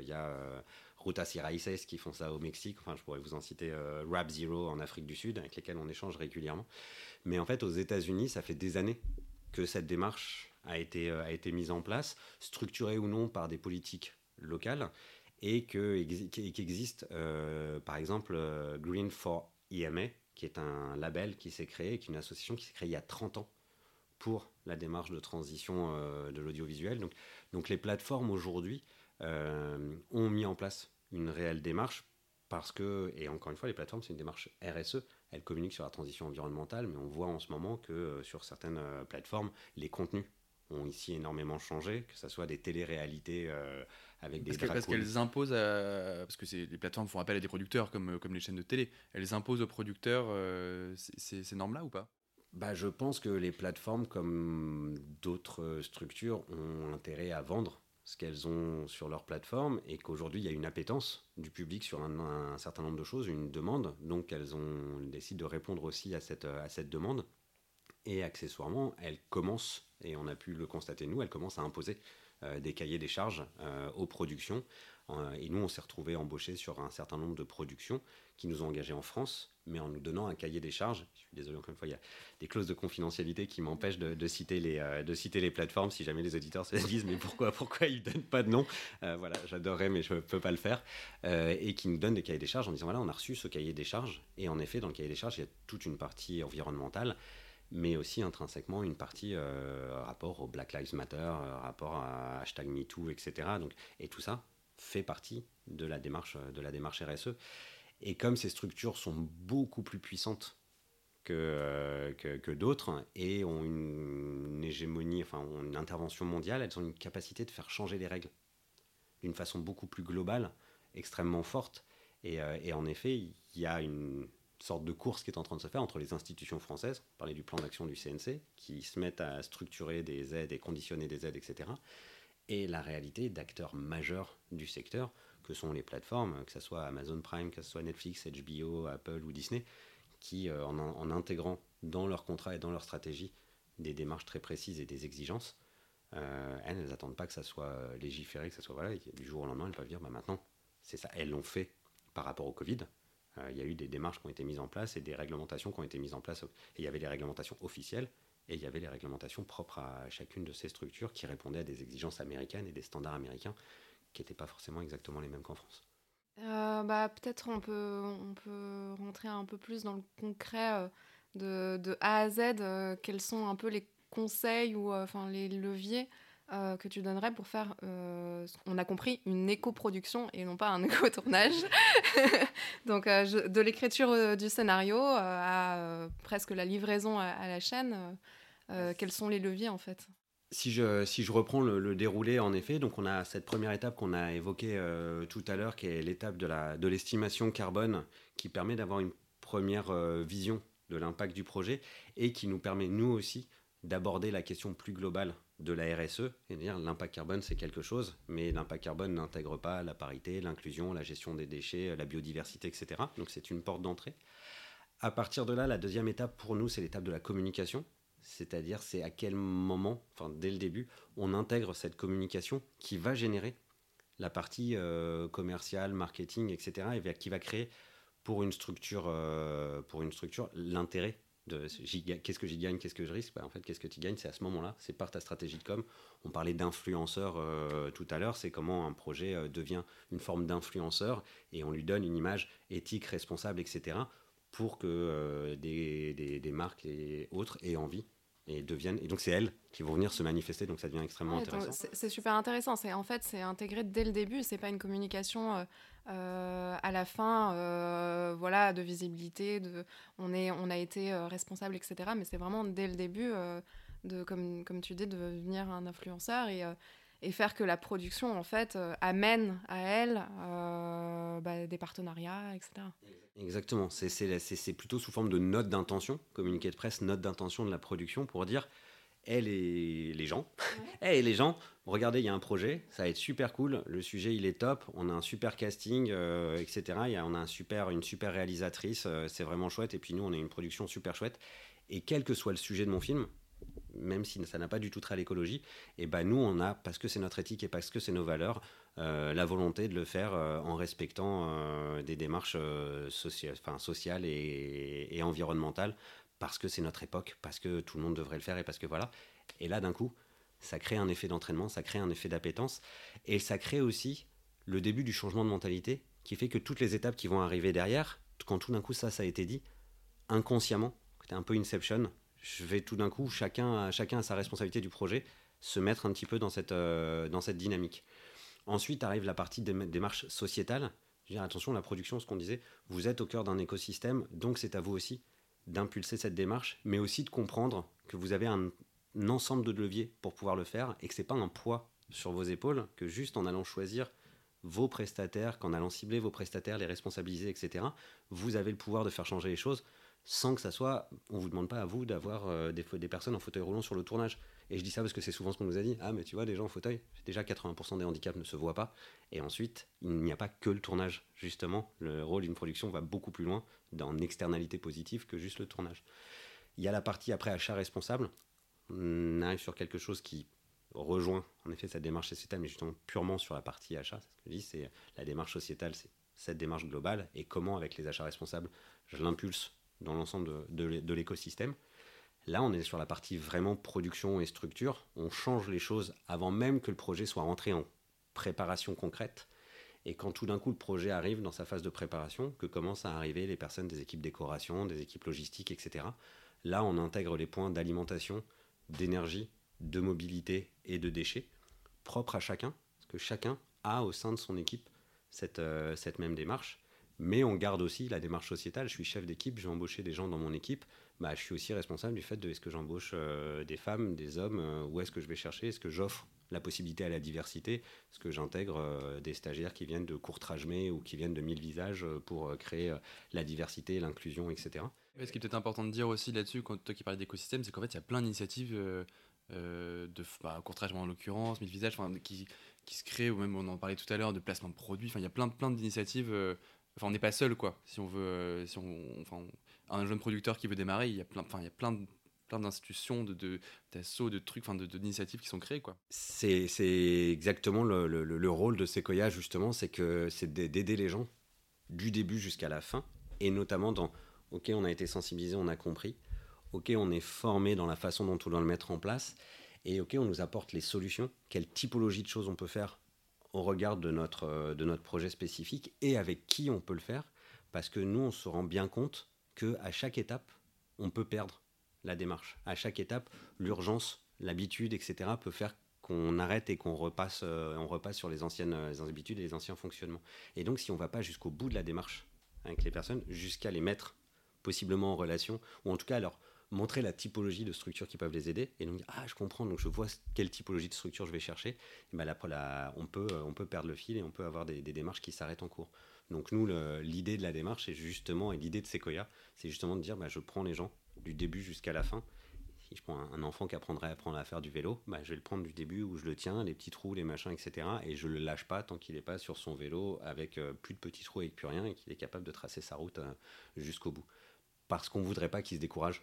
il y a Rutas y Raíces qui font ça au Mexique. Enfin, je pourrais vous en citer Rap Zero en Afrique du Sud, avec lesquels on échange régulièrement. Mais en fait, aux États-Unis, ça fait des années que cette démarche a été, a été mise en place, structurée ou non par des politiques locales, et qu'existe, par exemple, Green for EMA, qui est un label qui s'est créé, qui est une association qui s'est créée il y a 30 ans pour la démarche de transition euh, de l'audiovisuel. Donc, donc les plateformes aujourd'hui euh, ont mis en place une réelle démarche parce que, et encore une fois, les plateformes, c'est une démarche RSE. Elles communiquent sur la transition environnementale, mais on voit en ce moment que euh, sur certaines plateformes, les contenus ont ici énormément changé, que ce soit des téléréalités avec des parce, parce qu'elles imposent, parce que les plateformes font appel à des producteurs comme, comme les chaînes de télé, elles imposent aux producteurs ces normes-là ou pas? Bah, je pense que les plateformes, comme d'autres structures, ont intérêt à vendre ce qu'elles ont sur leur plateforme et qu'aujourd'hui il y a une appétence du public sur un, certain nombre de choses, une demande, donc elles, ont, décident de répondre aussi à cette, à cette demande. Et accessoirement, elles commencent, et on a pu le constater nous, elles commencent à imposer euh, des cahiers des charges euh, aux productions. Euh, et nous, on s'est retrouvés embauchés sur un certain nombre de productions qui nous ont engagés en France, mais en nous donnant un cahier des charges. Je suis désolé, encore une fois, il y a des clauses de confidentialité qui m'empêchent de, citer les, de citer les plateformes si jamais les auditeurs se (laughs) disent mais pourquoi, pourquoi ils ne donnent pas de nom? Voilà, j'adorerais, mais je ne peux pas le faire. et qui nous donnent des cahiers des charges en disant voilà, on a reçu ce cahier des charges. Et en effet, dans le cahier des charges, il y a toute une partie environnementale mais aussi intrinsèquement une partie euh, rapport au Black Lives Matter, euh, rapport à hashtag MeToo, etc. Donc, et tout ça fait partie de la démarche, de la démarche RSE. Et comme ces structures sont beaucoup plus puissantes que, euh, que, d'autres et ont une, hégémonie, enfin ont une intervention mondiale, elles ont une capacité de faire changer les règles d'une façon beaucoup plus globale, extrêmement forte. Et en effet, il y a une, sorte de course qui est en train de se faire entre les institutions françaises, on parlait du plan d'action du CNC, qui se mettent à structurer des aides et conditionner des aides, etc., et la réalité d'acteurs majeurs du secteur, que sont les plateformes, que ce soit Amazon Prime, que ce soit Netflix, HBO, Apple ou Disney, qui, euh, en, intégrant dans leur contrat et dans leur stratégie des démarches très précises et des exigences, euh, elles, n'attendent pas que ça soit légiféré, que ça soit voilà, du jour au lendemain, elles peuvent dire bah, maintenant, c'est ça. Elles l'ont fait par rapport au Covid, euh, il y a eu des démarches qui ont été mises en place et des réglementations qui ont été mises en place. Et il y avait les réglementations officielles et il y avait les réglementations propres à chacune de ces structures qui répondaient à des exigences américaines et des standards américains qui n'étaient pas forcément exactement les mêmes qu'en France. Euh, bah, Peut-être on peut, on peut rentrer un peu plus dans le concret euh, de, de A à Z. quels sont un peu les conseils ou enfin les leviers euh, que tu donnerais pour faire, euh, on a compris, une éco-production et non pas un (laughs) éco-tournage. (laughs) Donc, euh, de l'écriture du scénario à presque la livraison à, la chaîne, quels sont les leviers en fait? Si je, si je reprends le, déroulé, en effet, donc on a cette première étape qu'on a évoquée tout à l'heure, qui est l'étape de l'estimation de carbone, qui permet d'avoir une première vision de l'impact du projet et qui nous permet, nous aussi, d'aborder la question plus globale de la RSE, et dire l'impact carbone c'est quelque chose, mais l'impact carbone n'intègre pas la parité, l'inclusion, la gestion des déchets, la biodiversité, etc. Donc c'est une porte d'entrée. À partir de là, la deuxième étape pour nous, c'est l'étape de la communication, c'est-à-dire c'est à quel moment, enfin dès le début, on intègre cette communication qui va générer la partie euh, commerciale, marketing, etc. et qui va créer pour une structure, euh, pour une structure l'intérêt qu'est-ce que j'y gagne, qu'est-ce que je risque? Bah, En fait, qu'est-ce que tu gagnes? C'est à ce moment-là, c'est par ta stratégie de com. On parlait d'influenceur euh, tout à l'heure, c'est comment un projet euh, devient une forme d'influenceur et on lui donne une image éthique, responsable, etc. pour que euh, des, des, marques et autres aient envie et deviennent. Et donc, c'est elles qui vont venir se manifester, donc ça devient extrêmement intéressant. C'est super intéressant. C'est En fait, c'est intégré dès le début, c'est pas une communication euh, à la fin, euh, voilà, de visibilité, de, on, est, on a été euh, responsable, etc. Mais c'est vraiment dès le début, de, comme, comme tu dis, de devenir un influenceur et, et faire que la production, en fait, amène à elle bah, des partenariats, etc. Exactement. C'est plutôt sous forme de note d'intention, communiqué de presse, note d'intention de la production pour dire elle et les gens. (laughs) et les gens, regardez, il y a un projet, ça va être super cool, le sujet il est top, on a un super casting, euh, etc. Y a, on a un super, une super réalisatrice, euh, c'est vraiment chouette, et puis nous on a une production super chouette. Et quel que soit le sujet de mon film, même si ça n'a pas du tout trait à l'écologie, et ben nous, on a, parce que c'est notre éthique et parce que c'est nos valeurs, euh, la volonté de le faire euh, en respectant euh, des démarches sociales, enfin, sociales et, et, environnementales, parce que c'est notre époque, parce que tout le monde devrait le faire et parce que voilà. Et là, d'un coup, ça crée un effet d'entraînement, ça crée un effet d'appétence, et ça crée aussi le début du changement de mentalité qui fait que toutes les étapes qui vont arriver derrière, quand tout d'un coup ça, ça a été dit, inconsciemment, c'était un peu Inception, je vais tout d'un coup, chacun, chacun a sa responsabilité du projet, se mettre un petit peu dans cette, euh, dans cette dynamique. Ensuite arrive la partie des démarche sociétale. Je dire, attention, la production, ce qu'on disait, vous êtes au cœur d'un écosystème, donc c'est à vous aussi d'impulser cette démarche, mais aussi de comprendre que vous avez un, ensemble de leviers pour pouvoir le faire et que c'est pas un poids sur vos épaules, que juste en allant choisir vos prestataires, qu'en allant cibler vos prestataires, les responsabiliser, etc., vous avez le pouvoir de faire changer les choses sans que ça soit, on vous demande pas à vous d'avoir euh, des, personnes en fauteuil roulant sur le tournage. Et je dis ça parce que c'est souvent ce qu'on nous a dit. Ah, mais tu vois, des gens en fauteuil, déjà 80% des handicaps ne se voient pas. Et ensuite, il n'y a pas que le tournage. Justement, le rôle d'une production va beaucoup plus loin dans externalité positive que juste le tournage. Il y a la partie après achat responsable. On arrive sur quelque chose qui rejoint en effet cette démarche sociétale, mais justement purement sur la partie achat. C'est ce que je dis, c'est la démarche sociétale, c'est cette démarche globale et comment avec les achats responsables je l'impulse dans l'ensemble de, de, l'écosystème. Là, on est sur la partie vraiment production et structure. On change les choses avant même que le projet soit rentré en préparation concrète. Et quand tout d'un coup le projet arrive dans sa phase de préparation, que commencent à arriver les personnes des équipes décoration, des équipes logistiques, etc., là on intègre les points d'alimentation, d'énergie, de mobilité et de déchets, propres à chacun, parce que chacun a au sein de son équipe cette, euh, cette même démarche mais on garde aussi la démarche sociétale. Je suis chef d'équipe, je vais embaucher des gens dans mon équipe. Bah, je suis aussi responsable du fait de est-ce que j'embauche euh, des femmes, des hommes, euh, où est-ce que je vais chercher, est-ce que j'offre la possibilité à la diversité, est-ce que j'intègre euh, des stagiaires qui viennent de Courtrajmé ou qui viennent de Mille Visages pour créer la diversité, l'inclusion, etc. ce qui est peut-être important de dire aussi là-dessus, quand toi qui parles d'écosystème, c'est qu'en fait, il y a plein d'initiatives de bah, en l'occurrence, Mille Visages, qui, se créent, ou même on en parlait tout à l'heure, de placement de produits. Il y a plein, plein d'initiatives Enfin, on n'est pas seul, quoi. Si on veut, euh, si on, enfin, un jeune producteur qui veut démarrer, il y a plein, enfin, il y a plein plein d'institutions, de, de, d'assauts, de trucs, enfin, d'initiatives qui sont créées, quoi. C'est exactement le, le, le, rôle de Sequoia, justement, c'est que c'est d'aider les gens du début jusqu'à la fin, et notamment dans, ok, on a été sensibilisé, on a compris, ok, on est formé dans la façon dont on doit le mettre en place, et ok, on nous apporte les solutions, quelle typologie de choses on peut faire au regard de notre, euh, de notre projet spécifique et avec qui on peut le faire, parce que nous, on se rend bien compte qu'à chaque étape, on peut perdre la démarche. À chaque étape, l'urgence, l'habitude, etc., peut faire qu'on arrête et qu'on repasse, euh, on repasse sur les anciennes euh, habitudes et les anciens fonctionnements. Et donc, si on ne va pas jusqu'au bout de la démarche avec les personnes, jusqu'à les mettre possiblement en relation, ou en tout cas alors montrer la typologie de structures qui peuvent les aider et donc ah je comprends donc je vois quelle typologie de structure je vais chercher et ben là, on peut on peut perdre le fil et on peut avoir des, démarches qui s'arrêtent en cours donc nous l'idée de la démarche c'est justement et l'idée de Sequoia c'est justement de dire bah, je prends les gens du début jusqu'à la fin si je prends un, enfant qui apprendrait à apprendre à faire du vélo, bah, je vais le prendre du début où je le tiens, les petits trous, les machins, etc. Et je le lâche pas tant qu'il n'est pas sur son vélo avec euh, plus de petits trous et plus rien et qu'il est capable de tracer sa route euh, jusqu'au bout. Parce qu'on voudrait pas qu'il se décourage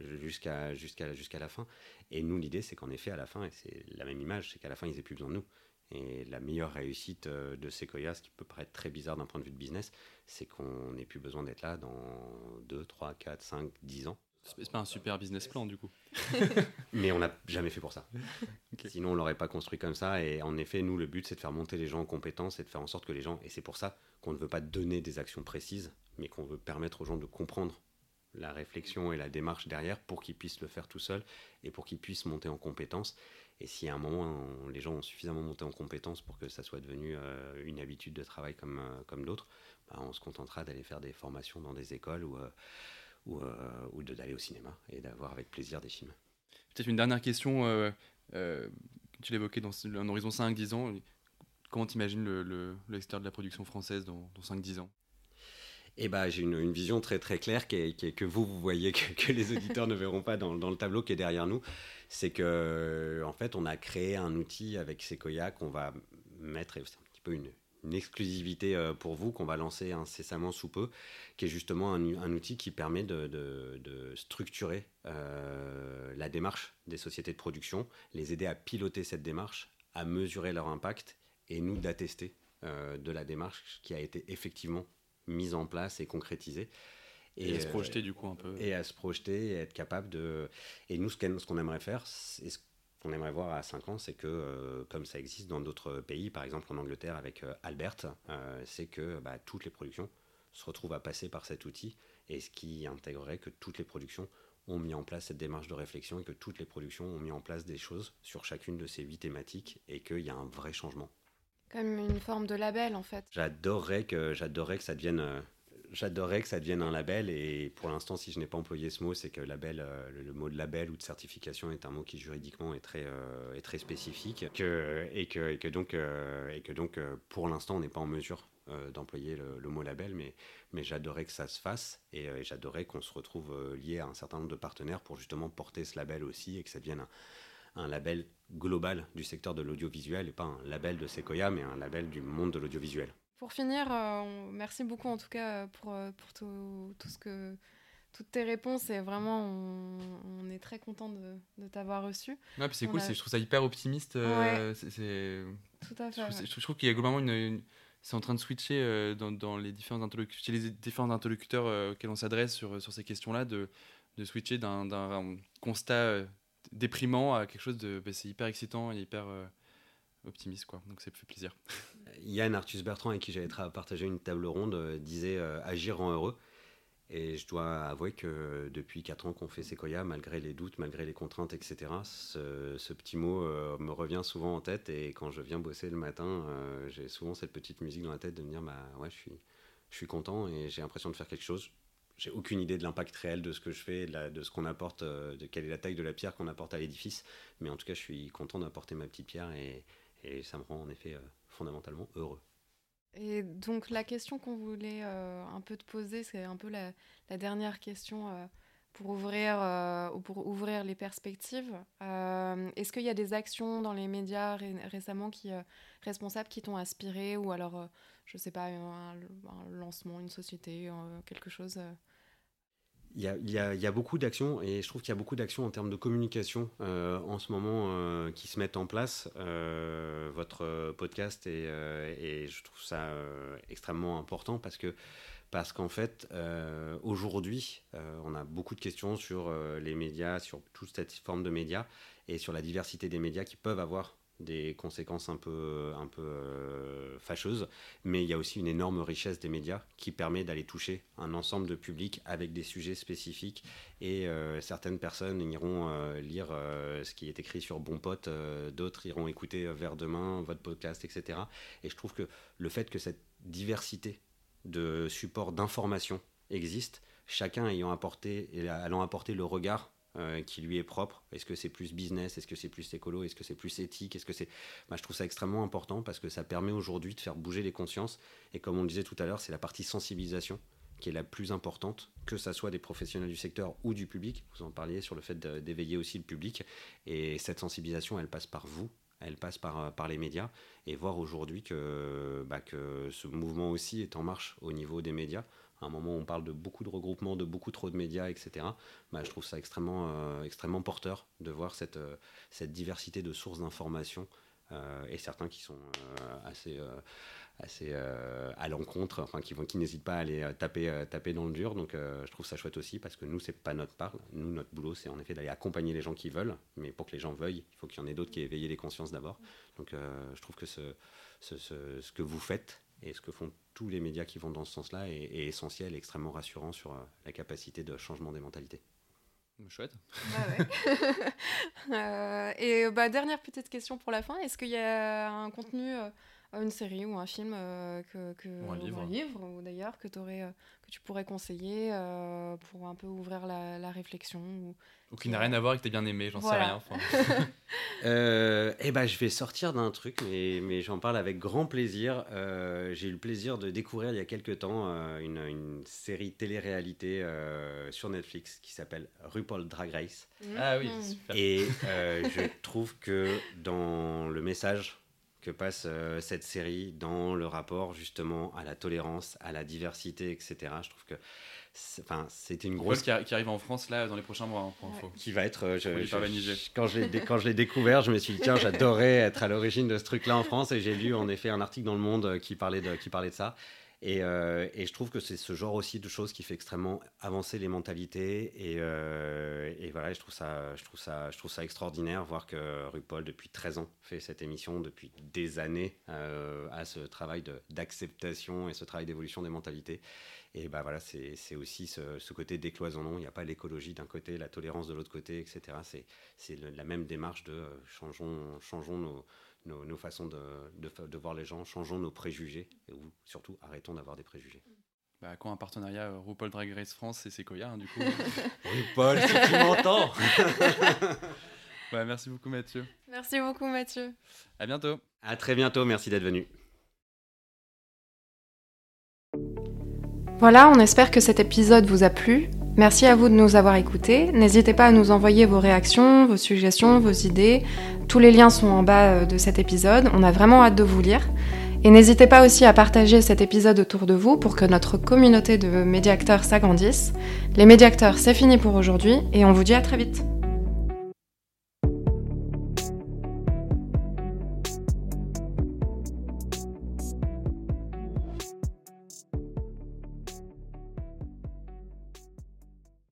jusqu'à jusqu'à jusqu'à la fin. Et nous, l'idée, c'est qu'en effet, à la fin, et c'est la même image, c'est qu'à la fin, ils n'aient plus besoin de nous. Et la meilleure réussite euh, de Sequoia, ce qui peut paraître très bizarre d'un point de vue de business, c'est qu'on n'ait plus besoin d'être là dans 2, 3, 4, 5, 10 ans. C'est pas un super business plan du coup. (laughs) Mais on n'a jamais fait pour ça. Sinon, on l'aurait pas construit comme ça. Et en effet, nous, le but, c'est de faire monter les gens en compétences et de faire en sorte que les gens. Et c'est pour ça qu'on ne veut pas donner des actions précises, mais qu'on veut permettre aux gens de comprendre la réflexion et la démarche derrière pour qu'ils puissent le faire tout seul et pour qu'ils puissent monter en compétences. Et si à un moment les gens ont suffisamment monté en compétences pour que ça soit devenu euh, une habitude de travail comme, euh, comme d'autres, bah, on se contentera d'aller faire des formations dans des écoles ou, euh, ou, d'aller au cinéma et d'avoir avec plaisir des films. Peut-être une dernière question, tu l'évoquais dans un horizon 5-10 ans. Comment tu imagines le, le, de la production française dans, dans 5-10 ans? Eh ben, j'ai une, vision très très claire qui que vous, vous voyez, que, les auditeurs ne verront pas dans, le tableau qui est derrière nous. C'est que, en fait, on a créé un outil avec Sequoia qu'on va mettre, c'est un petit peu une, exclusivité euh, pour vous qu'on va lancer incessamment sous peu, qui est justement un, outil qui permet de, structurer euh, la démarche des sociétés de production, les aider à piloter cette démarche, à mesurer leur impact et nous d'attester euh, de la démarche qui a été effectivement mise en place et concrétisée. Et, à se projeter du coup un peu. Et à se projeter et être capable de... Et nous, ce qu'on aimerait faire, et ce qu'on aimerait voir à 5 ans, c'est que, euh, comme ça existe dans d'autres pays, par exemple en Angleterre avec euh, Albert, euh, c'est que bah, toutes les productions se retrouvent à passer par cet outil, et ce qui intégrerait que toutes les productions ont mis en place cette démarche de réflexion et que toutes les productions ont mis en place des choses sur chacune de ces huit thématiques et qu'il y a un vrai changement. Comme une forme de label en fait. J'adorerais que, que ça devienne j'adorerais que ça devienne un label. Et pour l'instant si je n'ai pas employé ce mot c'est que label euh, le, mot de label ou de certification est un mot qui juridiquement est très euh, est très spécifique. Que, et que et que donc euh, et que donc pour l'instant on n'est pas en mesure d'employer le, mot label. Mais mais j'adorerais que ça se fasse. Et, j'adorerais qu'on se retrouve lié à un certain nombre de partenaires pour justement porter ce label aussi et que ça devienne un, un label global du secteur de l'audiovisuel et pas un label de Sequoia mais un label du monde de l'audiovisuel. Pour finir, euh, merci beaucoup en tout cas pour, euh, pour tout, tout, ce que toutes tes réponses et vraiment on, est très content de, de t'avoir reçu. Ouais, puis c'est cool, je trouve ça hyper optimiste. Euh, c'est, tout à fait. Je trouve, qu'il y a globalement une, c'est en train de switcher dans, dans, les différents interlocuteurs, chez les différents interlocuteurs auxquels on s'adresse sur, sur ces questions-là, de, de switcher d'un, constat déprimant à quelque chose de, bah, c'est hyper excitant et hyper optimiste quoi. Donc ça me fait plaisir. (laughs) Yann Arthus Bertrand avec qui j'avais partagé une table ronde euh, disait euh, agir rend heureux. Et je dois avouer que depuis 4 ans qu'on fait Sequoia, malgré les doutes, malgré les contraintes, etc., ce, petit mot euh, me revient souvent en tête. Et quand je viens bosser le matin, j'ai souvent cette petite musique dans la tête de me dire bah, ouais, je suis, je suis content et j'ai l'impression de faire quelque chose. J'ai aucune idée de l'impact réel de ce que je fais, de, ce qu'on apporte, de quelle est la taille de la pierre qu'on apporte à l'édifice. Mais en tout cas, je suis content d'apporter ma petite pierre et, ça me rend en effet fondamentalement heureux. Et donc la question qu'on voulait euh, un peu te poser, c'est un peu la, dernière question euh, pour, ouvrir, euh, pour ouvrir les perspectives. Est-ce qu'il y a des actions dans les médias récemment qui, responsables qui t'ont inspiré ou alors, je ne sais pas, un, lancement, une société, quelque chose il y, a, beaucoup d'actions et je trouve qu'il y a beaucoup d'actions en termes de communication euh, en ce moment euh, qui se mettent en place. Euh, votre podcast et, je trouve ça extrêmement important parce que parce qu'en fait aujourd'hui on a beaucoup de questions sur les médias, sur toute cette forme de médias et sur la diversité des médias qui peuvent avoir des conséquences un peu, un peu euh, fâcheuses, mais il y a aussi une énorme richesse des médias qui permet d'aller toucher un ensemble de publics avec des sujets spécifiques et euh, certaines personnes iront euh, lire ce qui est écrit sur Bon Pote, d'autres iront écouter Vers demain, votre podcast, etc. Et je trouve que le fait que cette diversité de supports d'information existe, chacun ayant apporté, allant apporter le regard euh, qui lui est propre Est-ce que c'est plus business? Est-ce que c'est plus écolo? Est-ce que c'est plus éthique? Est-ce que c'est bah, Je trouve ça extrêmement important parce que ça permet aujourd'hui de faire bouger les consciences. Et comme on le disait tout à l'heure, c'est la partie sensibilisation qui est la plus importante, que ça soit des professionnels du secteur ou du public. Vous en parliez sur le fait d'éveiller aussi le public. Et cette sensibilisation, elle passe par vous, elle passe par, euh, par les médias. Et voir aujourd'hui que, bah, que ce mouvement aussi est en marche au niveau des médias à un moment où on parle de beaucoup de regroupements, de beaucoup trop de médias, etc. Bah, je trouve ça extrêmement, euh, extrêmement porteur de voir cette, euh, cette diversité de sources d'informations et certains qui sont assez, assez à l'encontre, enfin qui, qui n'hésitent pas à aller taper, taper dans le dur. Donc je trouve ça chouette aussi parce que nous, c'est pas notre part. Nous, notre boulot, c'est en effet d'aller accompagner les gens qui veulent, mais pour que les gens veuillent, il faut qu'il y en ait d'autres qui éveillent les consciences d'abord. Donc je trouve que ce, ce, ce, ce que vous faites et ce que font tous les médias qui vont dans ce sens-là est, essentiel et extrêmement rassurant sur euh, la capacité de changement des mentalités. Chouette. (laughs) euh, et bah, dernière petite question pour la fin. Est-ce qu'il y a un contenu, euh, une série ou un film euh, que, que, ou un livre, livre ou d'ailleurs que, que tu pourrais conseiller pour un peu ouvrir la, la réflexion ou, ou qui n'a rien à voir et que tu bien aimé, j'en sais rien. (laughs) euh, eh ben, je vais sortir d'un truc, mais, mais j'en parle avec grand plaisir. Euh, j'ai eu le plaisir de découvrir il y a quelques temps euh, une, une, série télé-réalité euh, sur Netflix qui s'appelle RuPaul Drag Race. Mmh. Ah oui, super. Et je trouve que dans le message que passe cette série dans le rapport justement à la tolérance, à la diversité, etc. Je trouve que Enfin, c'était une grosse. Qui, qui, arrive en France là dans les prochains mois. Hein, qui va être. Euh, je, quand je l'ai découvert, je me suis dit tiens, j'adorais être à l'origine de ce truc-là en France et j'ai lu en effet un article dans le Monde euh, qui parlait de, qui parlait de ça. Et, euh, et, je trouve que c'est ce genre aussi de choses qui fait extrêmement avancer les mentalités. Et, et, voilà, je trouve, ça, je, trouve ça, je trouve ça extraordinaire, voir que RuPaul, depuis 13 ans, fait cette émission, depuis des années, a ce travail d'acceptation et ce travail d'évolution des mentalités. Et bah voilà, c'est aussi ce, côté décloisonnant. Il n'y a pas l'écologie d'un côté, la tolérance de l'autre côté, etc. C'est la même démarche de euh, changeons, changeons nos, nos, façons de, de, voir les gens, changeons nos préjugés, et surtout arrêtons d'avoir des préjugés. Bah, quand un partenariat euh, RuPaul Drag Race France et Sequoia, hein, du coup. (laughs) RuPaul, si tu m'entends (laughs) bah, Merci beaucoup, Mathieu. Merci beaucoup, Mathieu. À bientôt. À très bientôt, merci d'être venu. Voilà, on espère que cet épisode vous a plu. Merci à vous de nous avoir écoutés. N'hésitez pas à nous envoyer vos réactions, vos suggestions, vos idées. Tous les liens sont en bas euh, de cet épisode. On a vraiment hâte de vous lire. Et n'hésitez pas aussi à partager cet épisode autour de vous pour que notre communauté de médiacteurs s'agrandisse. Les médiacteurs, c'est fini pour aujourd'hui et on vous dit à très vite.